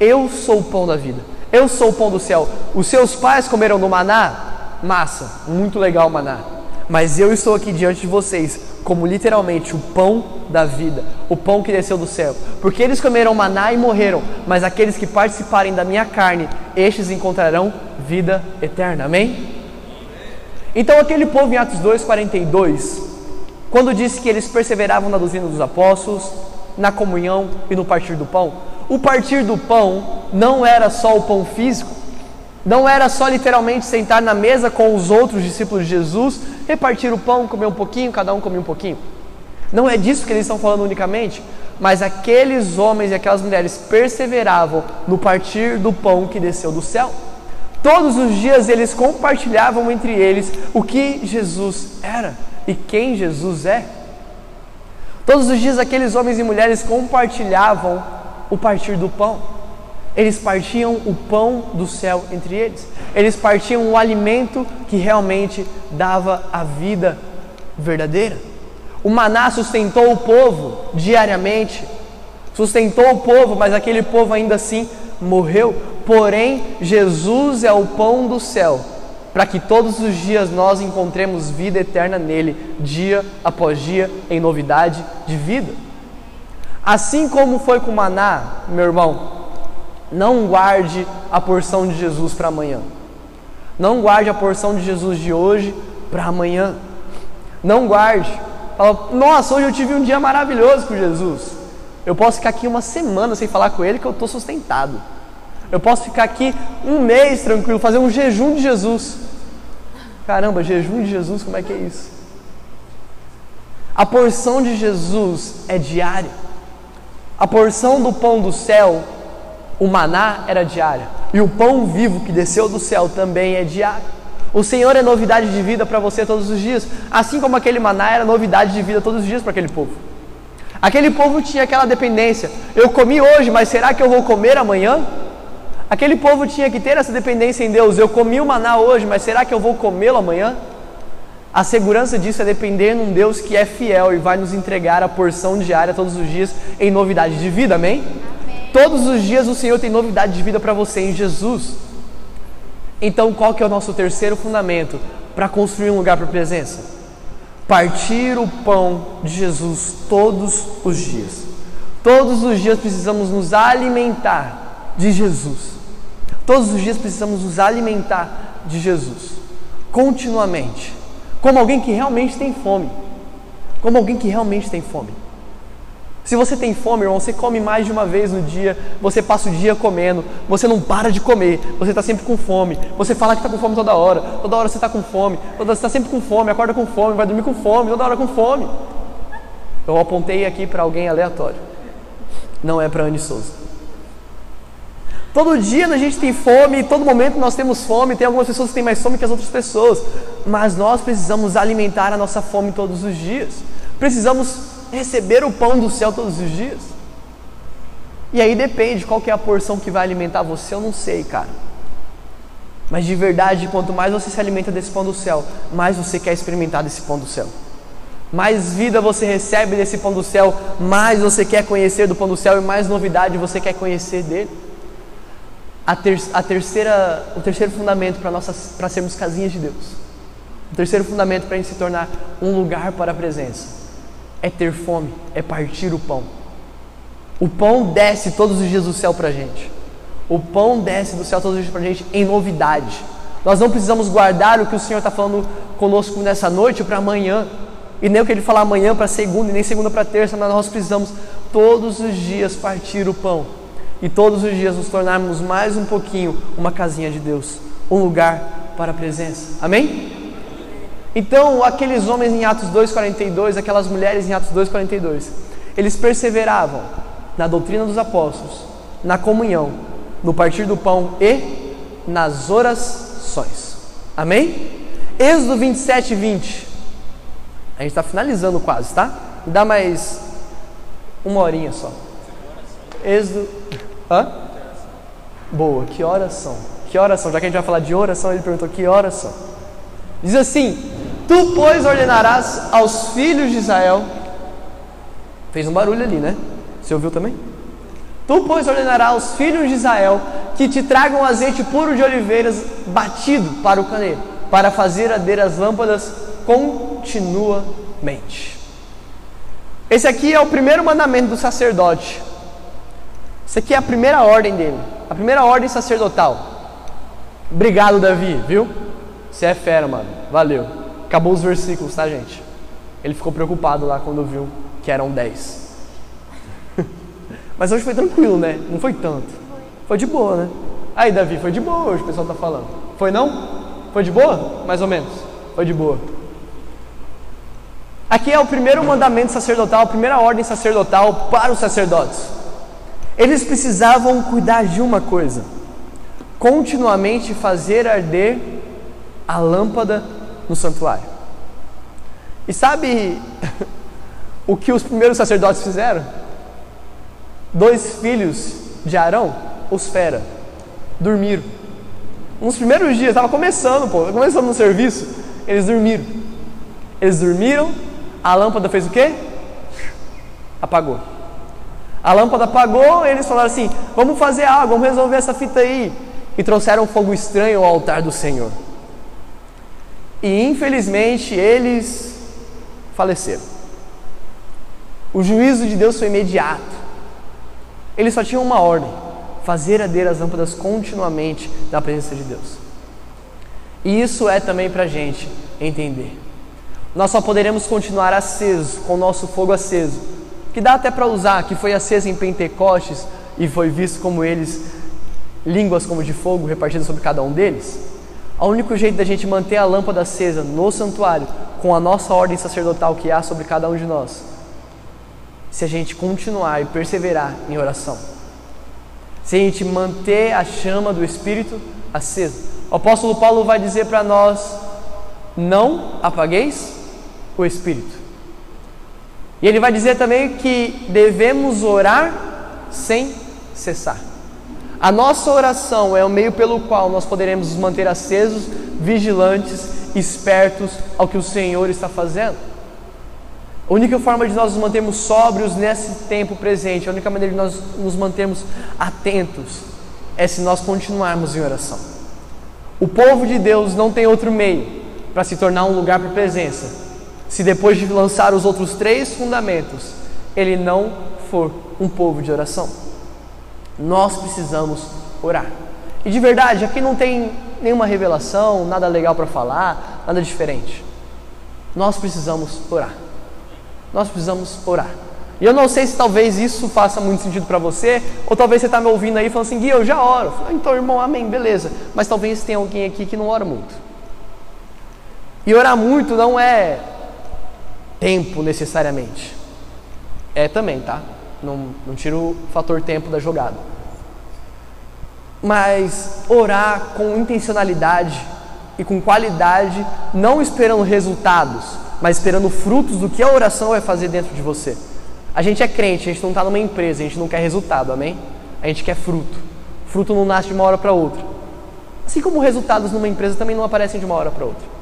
Eu sou o pão da vida. Eu sou o pão do céu. Os seus pais comeram no maná? Massa, muito legal o maná. Mas eu estou aqui diante de vocês como literalmente o pão da vida, o pão que desceu do céu. Porque eles comeram maná e morreram, mas aqueles que participarem da minha carne, estes encontrarão vida eterna. Amém? Então aquele povo em Atos 2:42, quando disse que eles perseveravam na doutrina dos apóstolos, na comunhão e no partir do pão, o partir do pão não era só o pão físico, não era só literalmente sentar na mesa com os outros discípulos de Jesus, repartir o pão, comer um pouquinho, cada um comer um pouquinho. Não é disso que eles estão falando unicamente, mas aqueles homens e aquelas mulheres perseveravam no partir do pão que desceu do céu. Todos os dias eles compartilhavam entre eles o que Jesus era e quem Jesus é. Todos os dias aqueles homens e mulheres compartilhavam o partir do pão. Eles partiam o pão do céu entre eles. Eles partiam o alimento que realmente dava a vida verdadeira. O maná sustentou o povo diariamente, sustentou o povo, mas aquele povo ainda assim morreu. Porém, Jesus é o pão do céu, para que todos os dias nós encontremos vida eterna nele, dia após dia, em novidade de vida. Assim como foi com o maná, meu irmão, não guarde a porção de Jesus para amanhã. Não guarde a porção de Jesus de hoje para amanhã. Não guarde. Fala, nossa, hoje eu tive um dia maravilhoso com Jesus. Eu posso ficar aqui uma semana sem falar com Ele que eu estou sustentado. Eu posso ficar aqui um mês tranquilo, fazer um jejum de Jesus. Caramba, jejum de Jesus, como é que é isso? A porção de Jesus é diária. A porção do pão do céu, o maná, era diária. E o pão vivo que desceu do céu também é diário. O Senhor é novidade de vida para você todos os dias, assim como aquele maná era novidade de vida todos os dias para aquele povo. Aquele povo tinha aquela dependência. Eu comi hoje, mas será que eu vou comer amanhã? Aquele povo tinha que ter essa dependência em Deus. Eu comi o maná hoje, mas será que eu vou comê-lo amanhã? A segurança disso é depender num Deus que é fiel e vai nos entregar a porção diária todos os dias em novidade de vida, amém? Todos os dias o Senhor tem novidade de vida para você em Jesus. Então, qual que é o nosso terceiro fundamento para construir um lugar para presença? Partir o pão de Jesus todos os dias. Todos os dias precisamos nos alimentar de Jesus. Todos os dias precisamos nos alimentar de Jesus. Continuamente. Como alguém que realmente tem fome. Como alguém que realmente tem fome. Se você tem fome, irmão, você come mais de uma vez no dia, você passa o dia comendo, você não para de comer, você está sempre com fome, você fala que está com fome toda hora, toda hora você está com fome, toda está sempre com fome, acorda com fome, vai dormir com fome, toda hora com fome. Eu apontei aqui para alguém aleatório, não é para Anne Souza. Todo dia a gente tem fome, todo momento nós temos fome, tem algumas pessoas que têm mais fome que as outras pessoas, mas nós precisamos alimentar a nossa fome todos os dias. Precisamos receber o pão do céu todos os dias? E aí depende qual que é a porção que vai alimentar você, eu não sei, cara. Mas de verdade, quanto mais você se alimenta desse pão do céu, mais você quer experimentar desse pão do céu. Mais vida você recebe desse pão do céu, mais você quer conhecer do pão do céu e mais novidade você quer conhecer dele. A, ter, a terceira, o terceiro fundamento para sermos casinhas de Deus. O terceiro fundamento para a gente se tornar um lugar para a presença é ter fome, é partir o pão. O pão desce todos os dias do céu para a gente. O pão desce do céu todos os dias para a gente em novidade. Nós não precisamos guardar o que o Senhor está falando conosco nessa noite para amanhã. E nem o que Ele falar amanhã para segunda, e nem segunda para terça, mas nós precisamos todos os dias partir o pão. E todos os dias nos tornarmos mais um pouquinho uma casinha de Deus, um lugar para a presença. Amém? Então, aqueles homens em Atos 2:42, aquelas mulheres em Atos 2:42, eles perseveravam na doutrina dos apóstolos, na comunhão, no partir do pão e nas orações. Amém? Êxodo 27 20. A gente está finalizando quase, tá? Dá mais uma horinha só. Êxodo. Hã? Boa, que oração? Que oração? Já que a gente vai falar de oração, ele perguntou que oração. Diz assim: Tu, pois, ordenarás aos filhos de Israel. Fez um barulho ali, né? Você ouviu também? Tu, pois, ordenarás aos filhos de Israel que te tragam azeite puro de oliveiras batido para o caneiro, para fazer arder as lâmpadas continuamente. Esse aqui é o primeiro mandamento do sacerdote. Esse aqui é a primeira ordem dele, a primeira ordem sacerdotal. Obrigado, Davi, viu? Você é fera, mano. Valeu. Acabou os versículos, tá, gente? Ele ficou preocupado lá quando viu que eram 10. Mas hoje foi tranquilo, né? Não foi tanto. Foi de boa, né? Aí, Davi, foi de boa hoje, o pessoal tá falando. Foi não? Foi de boa? Mais ou menos. Foi de boa. Aqui é o primeiro mandamento sacerdotal, a primeira ordem sacerdotal para os sacerdotes. Eles precisavam cuidar de uma coisa: continuamente fazer arder a lâmpada no santuário. E sabe o que os primeiros sacerdotes fizeram? Dois filhos de Arão, os fera, dormiram. Nos primeiros dias, estava começando, pô, começando no serviço, eles dormiram. Eles dormiram, a lâmpada fez o quê? Apagou. A lâmpada apagou, eles falaram assim: vamos fazer algo, vamos resolver essa fita aí. E trouxeram fogo estranho ao altar do Senhor. E infelizmente eles faleceram. O juízo de Deus foi imediato. Eles só tinham uma ordem: fazer arder as lâmpadas continuamente na presença de Deus. E isso é também para a gente entender. Nós só poderemos continuar aceso, com o nosso fogo aceso, que dá até para usar, que foi acesa em Pentecostes e foi visto como eles, línguas como de fogo repartidas sobre cada um deles. O único jeito da gente manter a lâmpada acesa no santuário, com a nossa ordem sacerdotal que há sobre cada um de nós, se a gente continuar e perseverar em oração. Se a gente manter a chama do Espírito acesa. O apóstolo Paulo vai dizer para nós: não apagueis o Espírito. E ele vai dizer também que devemos orar sem cessar. A nossa oração é o meio pelo qual nós poderemos nos manter acesos, vigilantes, espertos ao que o Senhor está fazendo. A única forma de nós nos mantermos sóbrios nesse tempo presente, a única maneira de nós nos mantermos atentos, é se nós continuarmos em oração. O povo de Deus não tem outro meio para se tornar um lugar para presença, se depois de lançar os outros três fundamentos, ele não for um povo de oração. Nós precisamos orar. E de verdade, aqui não tem nenhuma revelação, nada legal para falar, nada diferente. Nós precisamos orar. Nós precisamos orar. E eu não sei se talvez isso faça muito sentido para você, ou talvez você está me ouvindo aí falando assim, Gui, eu já oro. Falo, então, irmão, amém, beleza. Mas talvez tenha alguém aqui que não ora muito. E orar muito não é tempo necessariamente. É também, tá? Não, não tiro o fator tempo da jogada. Mas orar com intencionalidade e com qualidade, não esperando resultados, mas esperando frutos do que a oração vai fazer dentro de você. A gente é crente, a gente não está numa empresa, a gente não quer resultado, amém? A gente quer fruto. Fruto não nasce de uma hora para outra. Assim como resultados numa empresa também não aparecem de uma hora para outra.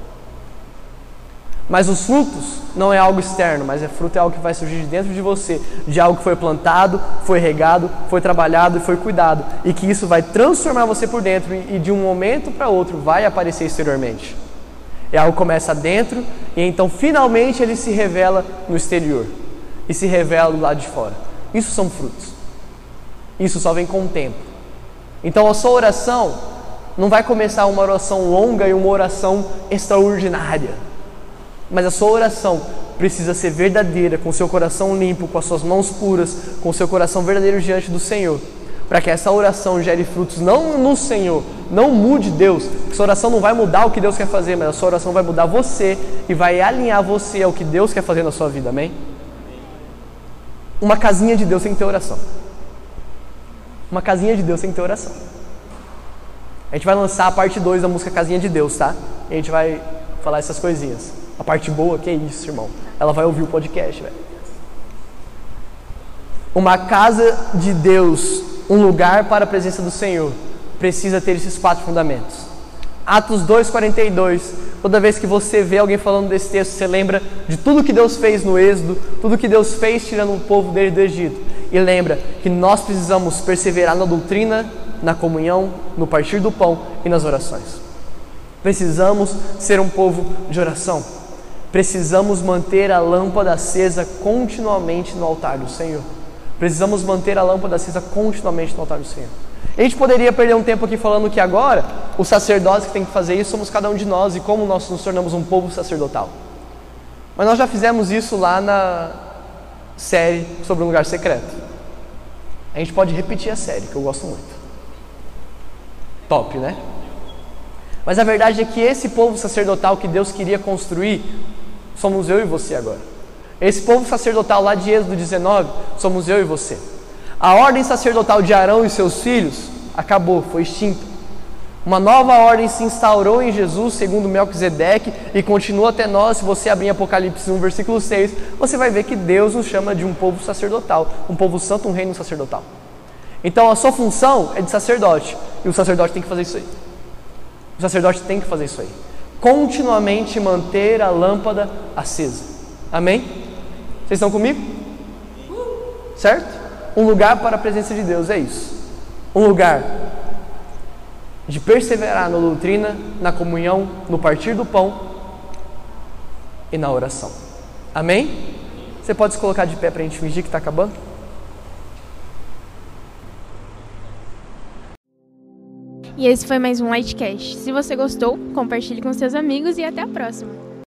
Mas os frutos não é algo externo, mas é fruto é algo que vai surgir de dentro de você, de algo que foi plantado, foi regado, foi trabalhado e foi cuidado, e que isso vai transformar você por dentro e de um momento para outro vai aparecer exteriormente. É algo que começa dentro e então finalmente ele se revela no exterior e se revela do lado de fora. Isso são frutos. Isso só vem com o tempo. Então a sua oração não vai começar uma oração longa e uma oração extraordinária mas a sua oração precisa ser verdadeira, com seu coração limpo, com as suas mãos puras, com seu coração verdadeiro diante do Senhor. Para que essa oração gere frutos não no Senhor, não mude Deus. Porque sua oração não vai mudar o que Deus quer fazer, mas a sua oração vai mudar você e vai alinhar você ao que Deus quer fazer na sua vida, amém? Uma casinha de Deus sem ter oração. Uma casinha de Deus sem ter oração. A gente vai lançar a parte 2 da música Casinha de Deus, tá? E a gente vai falar essas coisinhas. A parte boa, que é isso, irmão. Ela vai ouvir o podcast, velho. Uma casa de Deus, um lugar para a presença do Senhor, precisa ter esses quatro fundamentos. Atos 2:42. Toda vez que você vê alguém falando desse texto, você lembra de tudo que Deus fez no Êxodo, tudo que Deus fez tirando o povo dele do Egito. E lembra que nós precisamos perseverar na doutrina, na comunhão, no partir do pão e nas orações. Precisamos ser um povo de oração. Precisamos manter a lâmpada acesa continuamente no altar do Senhor. Precisamos manter a lâmpada acesa continuamente no altar do Senhor. A gente poderia perder um tempo aqui falando que agora o sacerdote que tem que fazer isso somos cada um de nós e como nós nos tornamos um povo sacerdotal. Mas nós já fizemos isso lá na série sobre um lugar secreto. A gente pode repetir a série, que eu gosto muito. Top, né? Mas a verdade é que esse povo sacerdotal que Deus queria construir somos eu e você agora. Esse povo sacerdotal lá de Êxodo 19, somos eu e você. A ordem sacerdotal de Arão e seus filhos acabou, foi extinta. Uma nova ordem se instaurou em Jesus, segundo Melquisedeque, e continua até nós. Se você abrir Apocalipse 1, versículo 6, você vai ver que Deus nos chama de um povo sacerdotal, um povo santo, um reino sacerdotal. Então a sua função é de sacerdote, e o sacerdote tem que fazer isso aí. O sacerdote tem que fazer isso aí continuamente manter a lâmpada acesa. Amém? Vocês estão comigo? Certo? Um lugar para a presença de Deus é isso. Um lugar de perseverar na doutrina, na comunhão, no partir do pão e na oração. Amém? Você pode se colocar de pé para a gente fingir que está acabando? E esse foi mais um Lightcast. Se você gostou, compartilhe com seus amigos e até a próxima.